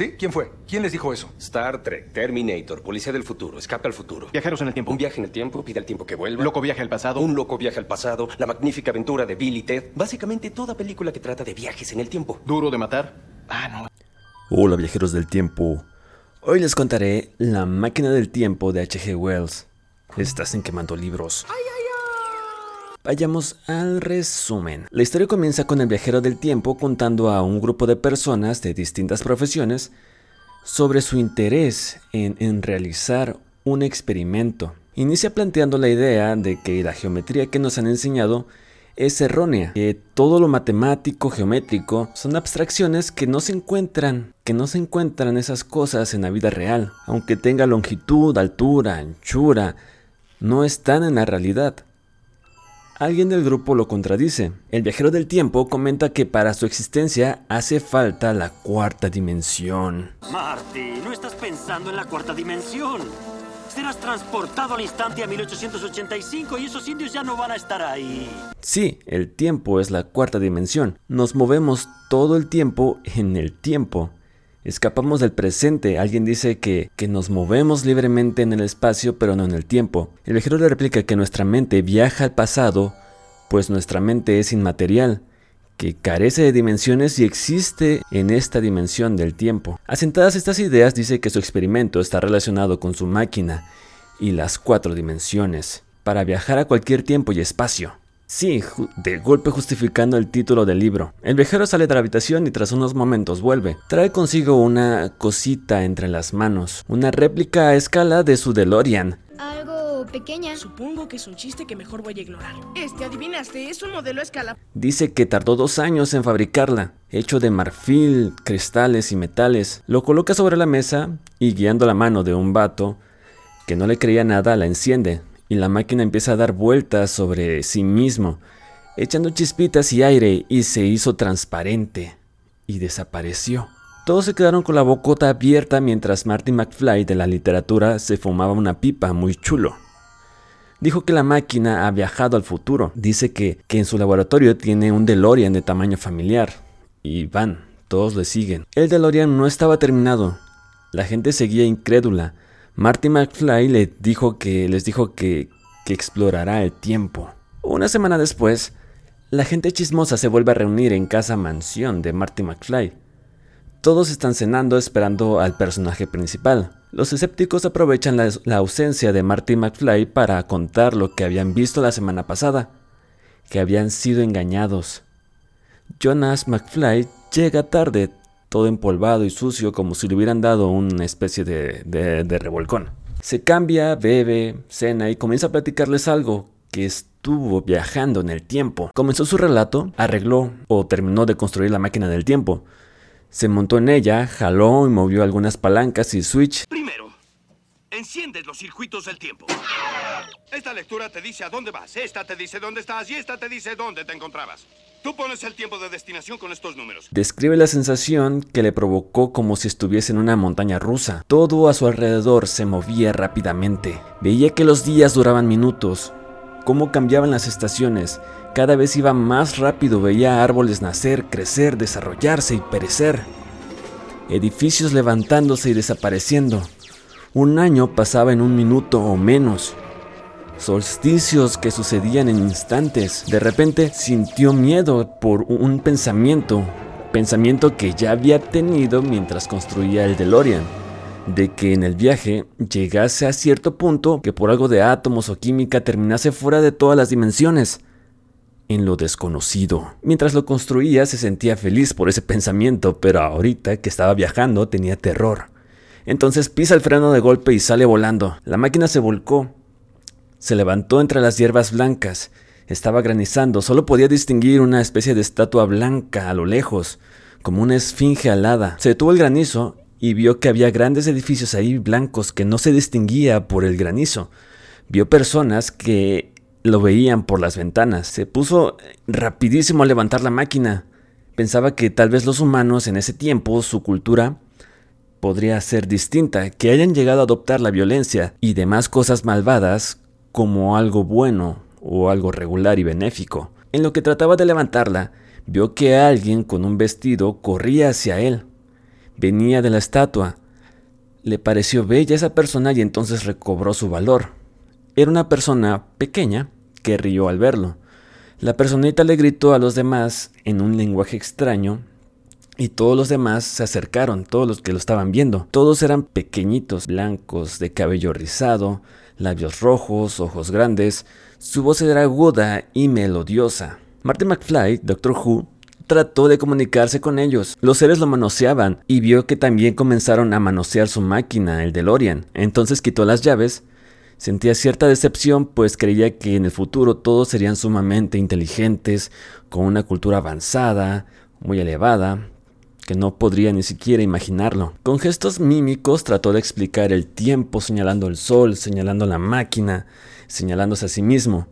¿Sí? ¿Quién fue? ¿Quién les dijo eso? Star Trek, Terminator, Policía del Futuro, Escape al Futuro. Viajeros en el tiempo. Un viaje en el tiempo, pide el tiempo que vuelva. Loco viaje al pasado. Un loco viaje al pasado, La magnífica aventura de Billy Ted. Básicamente toda película que trata de viajes en el tiempo. Duro de matar. Ah, no. Hola viajeros del tiempo. Hoy les contaré La máquina del tiempo de H.G. Wells. Estás en quemando libros. Vayamos al resumen. La historia comienza con el viajero del tiempo contando a un grupo de personas de distintas profesiones sobre su interés en, realizar un experimento. Inicia planteando la idea de que la geometría que nos han enseñado es errónea, que todo lo matemático, geométrico, son abstracciones que no se encuentran, que no se encuentran esas cosas en la vida real, aunque tenga longitud, altura, anchura, no están en la realidad. Alguien del grupo lo contradice. El viajero del tiempo comenta que para su existencia hace falta la cuarta dimensión. Marty, no estás pensando en la cuarta dimensión. Serás transportado al instante a 1885 y esos indios ya no van a estar ahí. Sí, el tiempo es la cuarta dimensión. Nos movemos todo el tiempo en el tiempo. Escapamos del presente. Alguien dice que, que nos movemos libremente en el espacio, pero no en el tiempo. El viajero le replica que nuestra mente viaja al pasado, pues nuestra mente es inmaterial, que carece de dimensiones y existe en esta dimensión del tiempo. Asentadas estas ideas, dice que su experimento está relacionado con su máquina y las cuatro dimensiones, para viajar a cualquier tiempo y espacio. Sí, de golpe justificando el título del libro. El viajero sale de la habitación y tras unos momentos vuelve. Trae consigo una cosita entre las manos, una réplica a escala de su DeLorean. Algo pequeña. Supongo que es un chiste que mejor voy a ignorar. Este, adivinaste, es un modelo a escala. Dice que tardó dos años en fabricarla, hecho de marfil, cristales y metales. Lo coloca sobre la mesa y guiando la mano de un vato que no le creía nada, la enciende y la máquina empieza a dar vueltas sobre sí mismo, echando chispitas y aire y se hizo transparente y desapareció. Todos se quedaron con la bocota abierta mientras Marty McFly de la literatura se fumaba una pipa muy chulo. Dijo que la máquina ha viajado al futuro. Dice que, que en su laboratorio tiene un DeLorean de tamaño familiar. Y van, todos le siguen. El DeLorean no estaba terminado. La gente seguía incrédula. Marty McFly le dijo que, les dijo que, que explorará el tiempo. Una semana después, la gente chismosa se vuelve a reunir en casa mansión de Marty McFly. Todos están cenando esperando al personaje principal. Los escépticos aprovechan la, la, ausencia de Marty McFly para contar lo que habían visto la semana pasada, que habían sido engañados. Jonas McFly llega tarde, todo empolvado y sucio como si le hubieran dado una especie de, revolcón. Se cambia, bebe, cena y comienza a platicarles algo que estuvo viajando en el tiempo. Comenzó su relato, arregló o terminó de construir la máquina del tiempo. Se montó en ella, jaló y movió algunas palancas y switch. Primero, enciendes los circuitos del tiempo. Esta lectura te dice a dónde vas, esta te dice dónde estás y esta te dice dónde te encontrabas. Tú pones el tiempo de destinación con estos números. Describe la sensación que le provocó como si estuviese en una montaña rusa. Todo a su alrededor se movía rápidamente. Veía que los días duraban minutos, cómo cambiaban las estaciones. Cada vez iba más rápido, veía árboles nacer, crecer, desarrollarse y perecer. Edificios levantándose y desapareciendo. Un año pasaba en un minuto o menos. Solsticios que sucedían en instantes. De repente sintió miedo por un pensamiento. Pensamiento que ya había tenido mientras construía el DeLorean de que en el viaje llegase a cierto punto que por algo de átomos o química terminase fuera de todas las dimensiones, en lo desconocido. Mientras lo construía se sentía feliz por ese pensamiento, pero ahorita que estaba viajando tenía terror. Entonces pisa el freno de golpe y sale volando. La máquina se volcó. Se levantó entre las hierbas blancas. Estaba granizando, solo podía distinguir una especie de estatua blanca a lo lejos, como una esfinge alada. Se detuvo el granizo y vio que había grandes edificios ahí blancos que no se distinguía por el granizo. Vio personas que lo veían por las ventanas. Se puso rapidísimo a levantar la máquina. Pensaba que tal vez los humanos en ese tiempo, su cultura, podría ser distinta, que hayan llegado a adoptar la violencia y demás cosas malvadas como algo bueno o algo regular y benéfico. En lo que trataba de levantarla, vio que alguien con un vestido corría hacia él. venía de la estatua. Le pareció bella esa persona y entonces recobró su valor. Era una persona pequeña que rió al verlo. La personita le gritó a los demás en un lenguaje extraño y todos los demás se acercaron, todos los que lo estaban viendo. Todos eran pequeñitos, blancos, de cabello rizado, labios rojos, ojos grandes. Su voz era aguda y melodiosa. Marty McFly, Doctor Who, trató de comunicarse con ellos. Los seres lo manoseaban y vio que también comenzaron a manosear su máquina, el DeLorean. Entonces quitó las llaves. Sentía cierta decepción, pues creía que en el futuro todos serían sumamente inteligentes, con una cultura avanzada, muy elevada, que no podría ni siquiera imaginarlo. Con gestos mímicos trató de explicar el tiempo, señalando el sol, señalando la máquina, señalándose a sí mismo.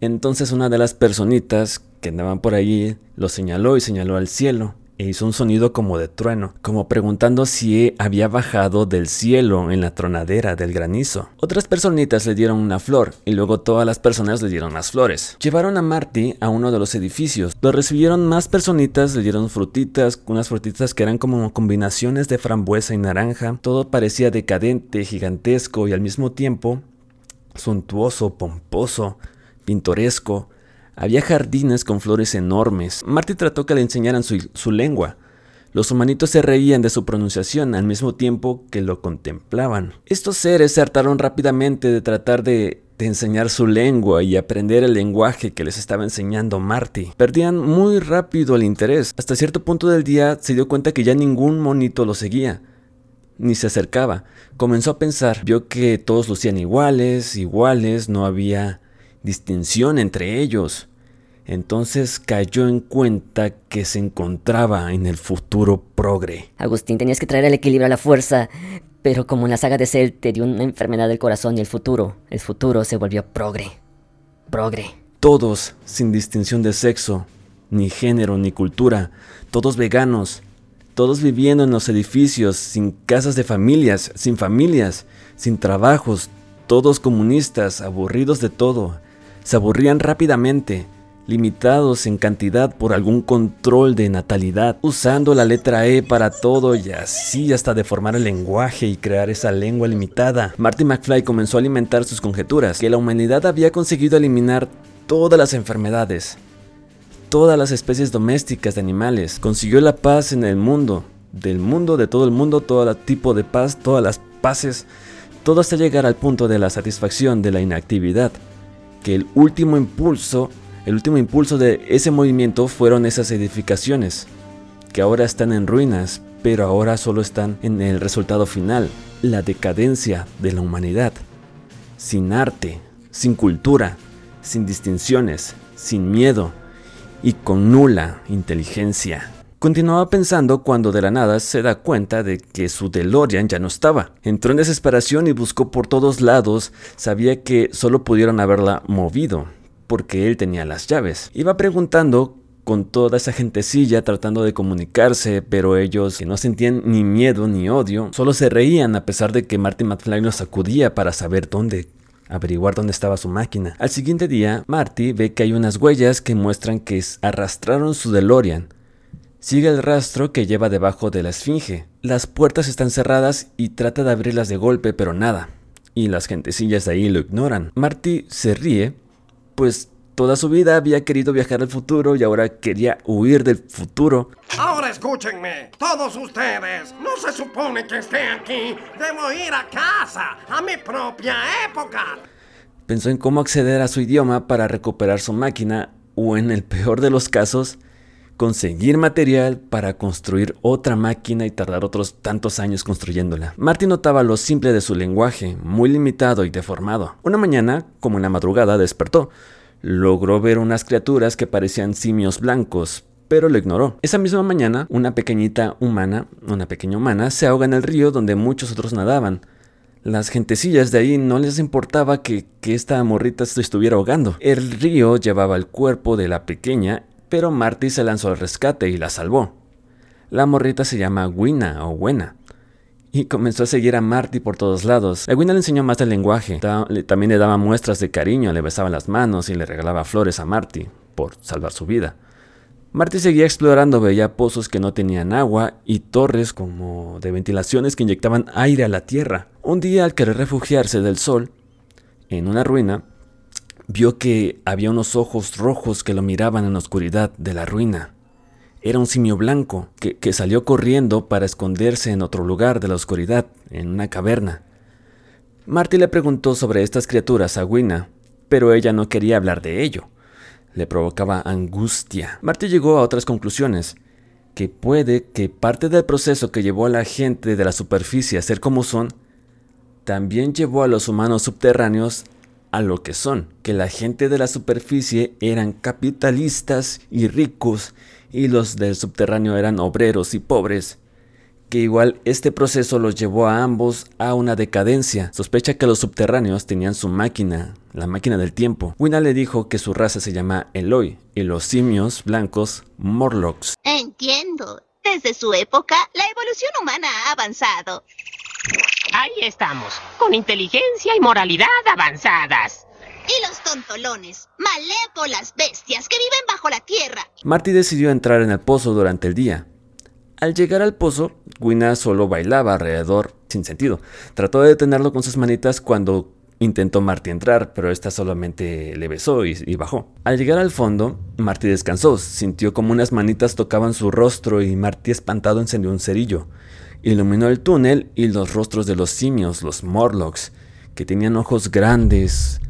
Entonces una de las personitas que andaban por allí lo señaló y señaló al cielo e hizo un sonido como de trueno, como preguntando si había bajado del cielo en la tronadera del granizo. Otras personitas le dieron una flor y luego todas las personas le dieron más flores. Llevaron a Marty a uno de los edificios. Lo recibieron más personitas, le dieron frutitas, unas frutitas que eran como combinaciones de frambuesa y naranja. Todo parecía decadente, gigantesco y al mismo tiempo suntuoso, pomposo pintoresco. Había jardines con flores enormes. Marty trató que le enseñaran su, lengua. Los humanitos se reían de su pronunciación al mismo tiempo que lo contemplaban. Estos seres se hartaron rápidamente de tratar de, de, enseñar su lengua y aprender el lenguaje que les estaba enseñando Marty. Perdían muy rápido el interés. Hasta cierto punto del día se dio cuenta que ya ningún monito lo seguía. Ni se acercaba. Comenzó a pensar. Vio que todos lucían iguales, iguales, no había distinción entre ellos. Entonces cayó en cuenta que se encontraba en el futuro progre. Agustín, tenías que traer el equilibrio a la fuerza, pero como en la saga de Cell te dio una enfermedad del corazón y el futuro, el futuro se volvió progre. Progre. Todos, sin distinción de sexo, ni género, ni cultura, todos veganos, todos viviendo en los edificios, sin casas de familias, sin familias, sin trabajos, todos comunistas, aburridos de todo, se aburrían rápidamente, limitados en cantidad por algún control de natalidad, usando la letra E para todo y así hasta deformar el lenguaje y crear esa lengua limitada. Marty McFly comenzó a alimentar sus conjeturas, que la humanidad había conseguido eliminar todas las enfermedades, todas las especies domésticas de animales, consiguió la paz en el mundo, del mundo, de todo el mundo, todo tipo de paz, todas las paces, todo hasta llegar al punto de la satisfacción de la inactividad que el último impulso, el último impulso de ese movimiento fueron esas edificaciones, que ahora están en ruinas, pero ahora solo están en el resultado final, la decadencia de la humanidad. Sin arte, sin cultura, sin distinciones, sin miedo y con nula inteligencia. Continuaba pensando cuando de la nada se da cuenta de que su DeLorean ya no estaba. Entró en desesperación y buscó por todos lados. Sabía que solo pudieron haberla movido, porque él tenía las llaves. Iba preguntando con toda esa gentecilla tratando de comunicarse, pero ellos, que no sentían ni miedo ni odio, solo se reían a pesar de que Marty McFly los sacudía para saber dónde averiguar dónde estaba su máquina. Al siguiente día, Marty ve que hay unas huellas que muestran que arrastraron su DeLorean Sigue el rastro que lleva debajo de la esfinge. Las puertas están cerradas y trata de abrirlas de golpe, pero nada. Y las gentecillas de ahí lo ignoran. Marty se ríe, pues toda su vida había querido viajar al futuro y ahora quería huir del futuro. Ahora escúchenme, todos ustedes. No se supone que esté aquí. Debo ir a casa, a mi propia época. Pensó en cómo acceder a su idioma para recuperar su máquina o en el peor de los casos, conseguir material para construir otra máquina y tardar otros tantos años construyéndola. Marty notaba lo simple de su lenguaje, muy limitado y deformado. Una mañana, como en la madrugada, despertó. Logró ver unas criaturas que parecían simios blancos, pero lo ignoró. Esa misma mañana, una pequeñita humana, una pequeña humana, se ahoga en el río donde muchos otros nadaban. Las gentecillas de ahí no les importaba que, que esta morrita se estuviera ahogando. El río llevaba el cuerpo de la pequeña pero Marty se lanzó al rescate y la salvó. La morrita se llama Gwina o Buena. Y comenzó a seguir a Marty por todos lados. La Gwina le enseñó más del lenguaje. También le daba muestras de cariño, le besaba las manos y le regalaba flores a Marty por salvar su vida. Marty seguía explorando, veía pozos que no tenían agua y torres como de ventilaciones que inyectaban aire a la tierra. Un día al querer refugiarse del sol, en una ruina, vio que había unos ojos rojos que lo miraban en la oscuridad de la ruina. Era un simio blanco que, que, salió corriendo para esconderse en otro lugar de la oscuridad, en una caverna. Marty le preguntó sobre estas criaturas a Wina, pero ella no quería hablar de ello. Le provocaba angustia. Marty llegó a otras conclusiones, que puede que parte del proceso que llevó a la gente de la superficie a ser como son, también llevó a los humanos subterráneos a lo que son, que la gente de la superficie eran capitalistas y ricos y los del subterráneo eran obreros y pobres, que igual este proceso los llevó a ambos a una decadencia. Sospecha que los subterráneos tenían su máquina, la máquina del tiempo. Wina le dijo que su raza se llama Eloy y los simios blancos Morlocks. Entiendo. Desde su época, la evolución humana ha avanzado. Ahí estamos, con inteligencia y moralidad avanzadas. Y los tontolones, malévolas bestias que viven bajo la tierra. Marty decidió entrar en el pozo durante el día. Al llegar al pozo, Gwina solo bailaba alrededor, sin sentido. Trató de detenerlo con sus manitas cuando intentó Marty entrar, pero esta solamente le besó y, y, bajó. Al llegar al fondo, Marty descansó, sintió como unas manitas tocaban su rostro y Marty espantado encendió un cerillo. Iluminó el túnel y los rostros de los simios, los Morlocks, que tenían ojos grandes,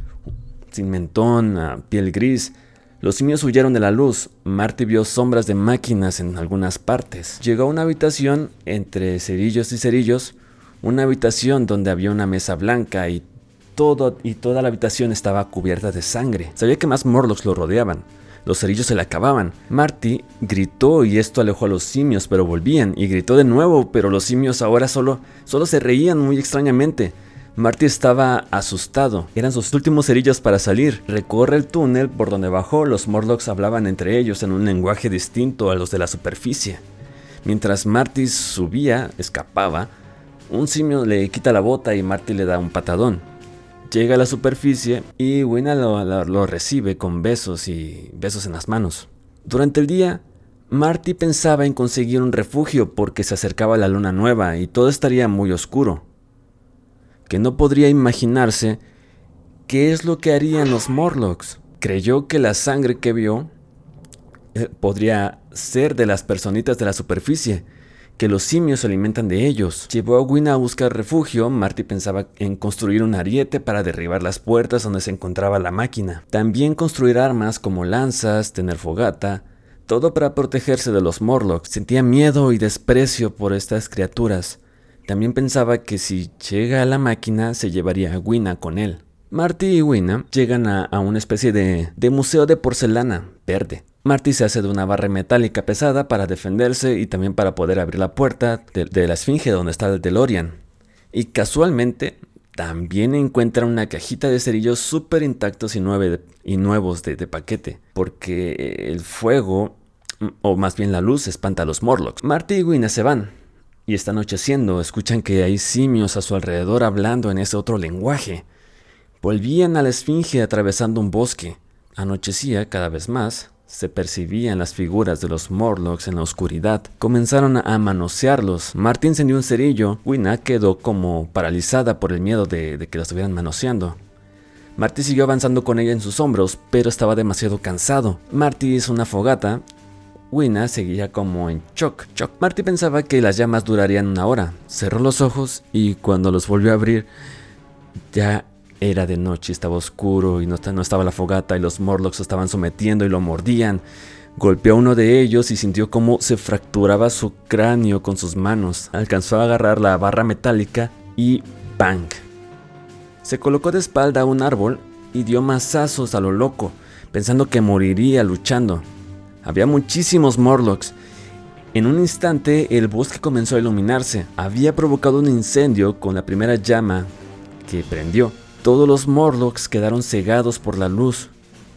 sin mentón, piel gris. Los simios huyeron de la luz. Marty vio sombras de máquinas en algunas partes. Llegó a una habitación entre cerillos y cerillos, una habitación donde había una mesa blanca y todo y toda la habitación estaba cubierta de sangre. Sabía que más Morlocks lo rodeaban. Los cerillos se le acababan. Marty gritó y esto alejó a los simios, pero volvían y gritó de nuevo, pero los simios ahora solo solo se reían muy extrañamente. Marty estaba asustado. Eran sus últimos cerillos para salir. Recorre el túnel por donde bajó. Los Morlocks hablaban entre ellos en un lenguaje distinto a los de la superficie. Mientras Marty subía, escapaba, un simio le quita la bota y Marty le da un patadón. Llega a la superficie y Wina lo, lo, recibe con besos y besos en las manos. Durante el día, Marty pensaba en conseguir un refugio porque se acercaba la luna nueva y todo estaría muy oscuro que no podría imaginarse qué es lo que harían los Morlocks. Creyó que la sangre que vio eh, podría ser de las personitas de la superficie, que los simios se alimentan de ellos. Llevó a Wina a buscar refugio, Marty pensaba en construir un ariete para derribar las puertas donde se encontraba la máquina. También construir armas como lanzas, tener fogata, todo para protegerse de los Morlocks. Sentía miedo y desprecio por estas criaturas. También pensaba que si llega a la máquina se llevaría a Wina con él. Marty y Wina llegan a, a una especie de, de, museo de porcelana verde. Marty se hace de una barra metálica pesada para defenderse y también para poder abrir la puerta de, la esfinge donde está el DeLorean. Y casualmente también encuentra una cajita de cerillos súper intactos y nuevos de, de paquete, porque el fuego, o más bien la luz, espanta a los Morlocks. Marty y Wina se van, y está anocheciendo, escuchan que hay simios a su alrededor hablando en ese otro lenguaje. Volvían a la esfinge atravesando un bosque. Anochecía cada vez más, se percibían las figuras de los Morlocks en la oscuridad. Comenzaron a manosearlos. Martín encendió un cerillo. Wina quedó como paralizada por el miedo de, que la estuvieran manoseando. Marty siguió avanzando con ella en sus hombros, pero estaba demasiado cansado. Marty hizo una fogata Wina seguía como en shock. shock. Marty pensaba que las llamas durarían una hora. Cerró los ojos y cuando los volvió a abrir ya era de noche, estaba oscuro y no, estaba la fogata y los Morlocks estaban sometiendo y lo mordían. Golpeó a uno de ellos y sintió cómo se fracturaba su cráneo con sus manos. Alcanzó a agarrar la barra metálica y ¡bang! Se colocó de espalda a un árbol y dio mazazos a lo loco, pensando que moriría luchando. Había muchísimos Morlocks. En un instante el bosque comenzó a iluminarse. Había provocado un incendio con la primera llama que prendió. Todos los Morlocks quedaron cegados por la luz.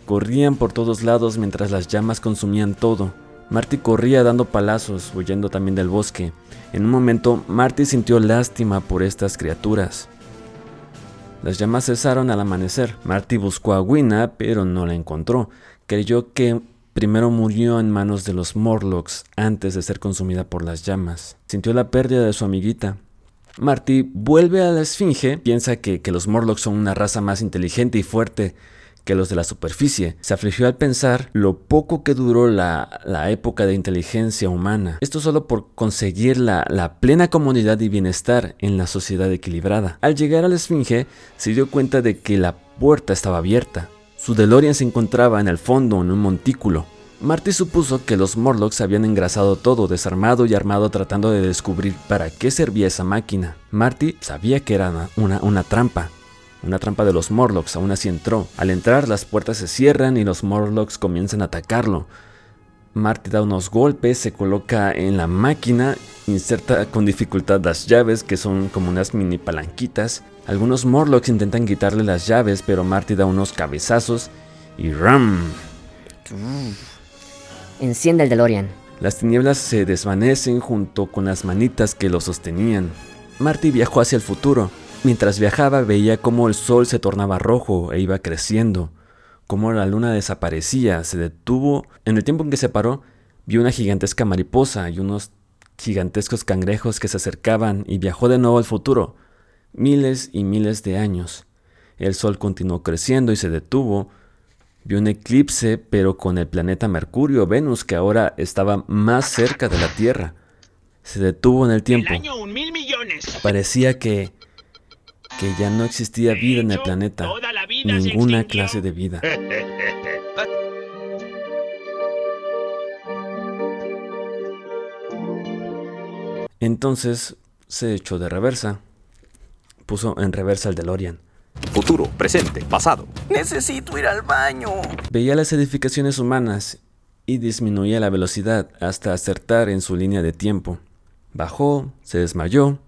Corrían por todos lados mientras las llamas consumían todo. Marty corría dando palazos, huyendo también del bosque. En un momento, Marty sintió lástima por estas criaturas. Las llamas cesaron al amanecer. Marty buscó a Wina, pero no la encontró. Creyó que primero murió en manos de los Morlocks antes de ser consumida por las llamas. Sintió la pérdida de su amiguita. Marty vuelve a la Esfinge, piensa que, los Morlocks son una raza más inteligente y fuerte que los de la superficie. Se afligió al pensar lo poco que duró la, época de inteligencia humana. Esto solo por conseguir la, la, plena comodidad y bienestar en la sociedad equilibrada. Al llegar a la Esfinge, se dio cuenta de que la puerta estaba abierta. Su DeLorean se encontraba en el fondo, en un montículo. Marty supuso que los Morlocks habían engrasado todo, desarmado y armado tratando de descubrir para qué servía esa máquina. Marty sabía que era una, una trampa, una trampa de los Morlocks, aún así entró. Al entrar, las puertas se cierran y los Morlocks comienzan a atacarlo. Marty da unos golpes, se coloca en la máquina, inserta con dificultad las llaves, que son como unas mini palanquitas. Algunos Morlocks intentan quitarle las llaves, pero Marty da unos cabezazos y ¡ram! Enciende el DeLorean. Las tinieblas se desvanecen junto con las manitas que lo sostenían. Marty viajó hacia el futuro. Mientras viajaba veía cómo el sol se tornaba rojo e iba creciendo, cómo la luna desaparecía, se detuvo. En el tiempo en que se paró, vio una gigantesca mariposa y unos gigantescos cangrejos que se acercaban y viajó de nuevo al futuro, miles y miles de años. El sol continuó creciendo y se detuvo. Vio un eclipse, pero con el planeta Mercurio, Venus, que ahora estaba más cerca de la Tierra. Se detuvo en el tiempo. Parecía que que ya no existía vida en el planeta, ninguna clase de vida. Entonces se echó de reversa. Puso en reversa el DeLorean. Futuro, presente, pasado. Necesito ir al baño. Veía las edificaciones humanas y disminuía la velocidad hasta acertar en su línea de tiempo. Bajó, se desmayó,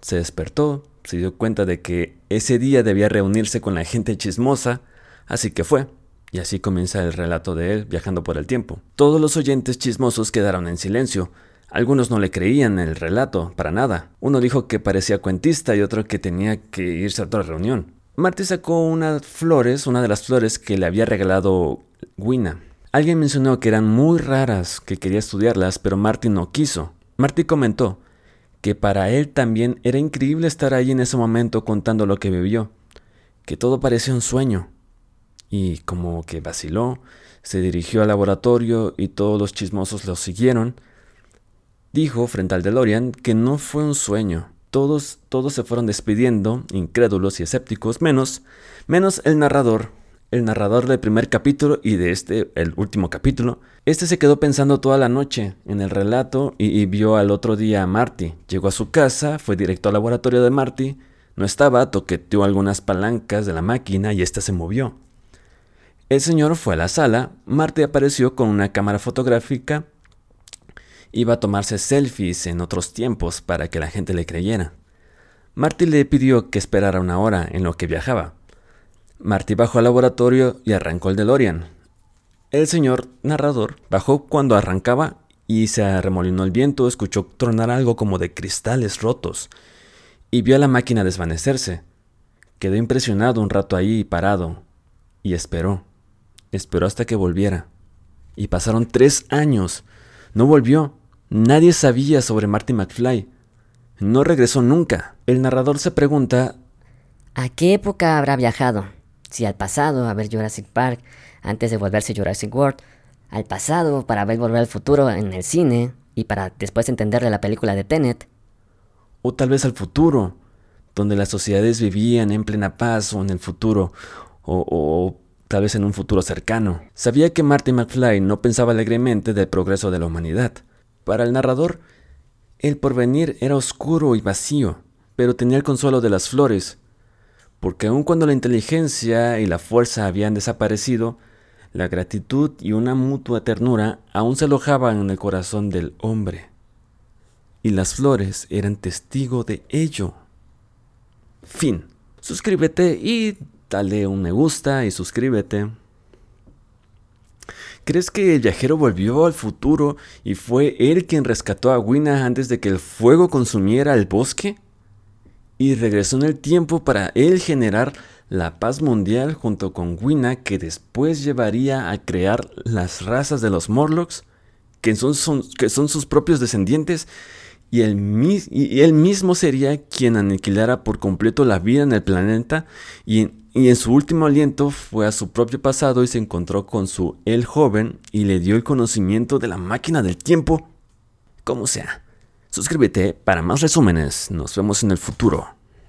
se despertó se dio cuenta de que ese día debía reunirse con la gente chismosa, así que fue. Y así comienza el relato de él viajando por el tiempo. Todos los oyentes chismosos quedaron en silencio. Algunos no le creían el relato, para nada. Uno dijo que parecía cuentista y otro que tenía que irse a otra reunión. Marty sacó unas flores, una de las flores que le había regalado Wina. Alguien mencionó que eran muy raras, que quería estudiarlas, pero Marty no quiso. Marty comentó que para él también era increíble estar ahí en ese momento contando lo que vivió, que todo parecía un sueño. Y como que vaciló, se dirigió al laboratorio y todos los chismosos lo siguieron. Dijo frente al DeLorean que no fue un sueño. Todos, todos se fueron despidiendo, incrédulos y escépticos, menos, menos el narrador, el narrador del primer capítulo y de este, el último capítulo, este se quedó pensando toda la noche en el relato y, vio al otro día a Marty. Llegó a su casa, fue directo al laboratorio de Marty, no estaba, toqueteó algunas palancas de la máquina y ésta se movió. El señor fue a la sala, Marty apareció con una cámara fotográfica, iba a tomarse selfies en otros tiempos para que la gente le creyera. Marty le pidió que esperara una hora en lo que viajaba. Marty bajó al laboratorio y arrancó el DeLorean. El señor narrador bajó cuando arrancaba y se arremolinó el viento, escuchó tronar algo como de cristales rotos y vio a la máquina desvanecerse. Quedó impresionado un rato ahí parado y esperó. Esperó hasta que volviera. Y pasaron tres años. No volvió. Nadie sabía sobre Marty McFly. No regresó nunca. El narrador se pregunta... ¿A qué época habrá viajado? si al pasado a ver Jurassic Park antes de volverse Jurassic World, al pasado para ver Volver al Futuro en el cine y para después entenderle la película de Tenet. O tal vez al futuro, donde las sociedades vivían en plena paz o en el futuro, o, o tal vez en un futuro cercano. Sabía que Marty McFly no pensaba alegremente del progreso de la humanidad. Para el narrador, el porvenir era oscuro y vacío, pero tenía el consuelo de las flores, porque aun cuando la inteligencia y la fuerza habían desaparecido, la gratitud y una mutua ternura aún se alojaban en el corazón del hombre. Y las flores eran testigo de ello. Fin. Suscríbete y dale un me gusta y suscríbete. ¿Crees que el viajero volvió al futuro y fue él quien rescató a Wina antes de que el fuego consumiera el bosque? y regresó en el tiempo para él generar la paz mundial junto con Wina que después llevaría a crear las razas de los Morlocks, que son, que son sus propios descendientes, y él, y él, mismo sería quien aniquilara por completo la vida en el planeta y, y en su último aliento fue a su propio pasado y se encontró con su él joven y le dio el conocimiento de la máquina del tiempo. Como sea, suscríbete para más resúmenes, nos vemos en el futuro.